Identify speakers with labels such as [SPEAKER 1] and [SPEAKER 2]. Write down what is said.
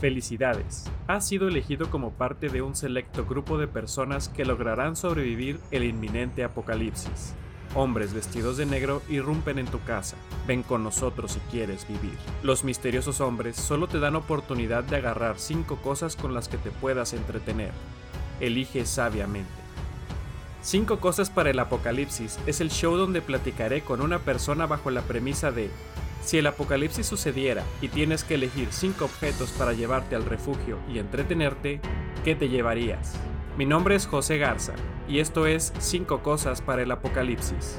[SPEAKER 1] Felicidades. Has sido elegido como parte de un selecto grupo de personas que lograrán sobrevivir el inminente apocalipsis. Hombres vestidos de negro irrumpen en tu casa. Ven con nosotros si quieres vivir. Los misteriosos hombres solo te dan oportunidad de agarrar cinco cosas con las que te puedas entretener. Elige sabiamente. Cinco cosas para el apocalipsis es el show donde platicaré con una persona bajo la premisa de si el apocalipsis sucediera y tienes que elegir 5 objetos para llevarte al refugio y entretenerte, ¿qué te llevarías? Mi nombre es José Garza y esto es 5 cosas para el apocalipsis.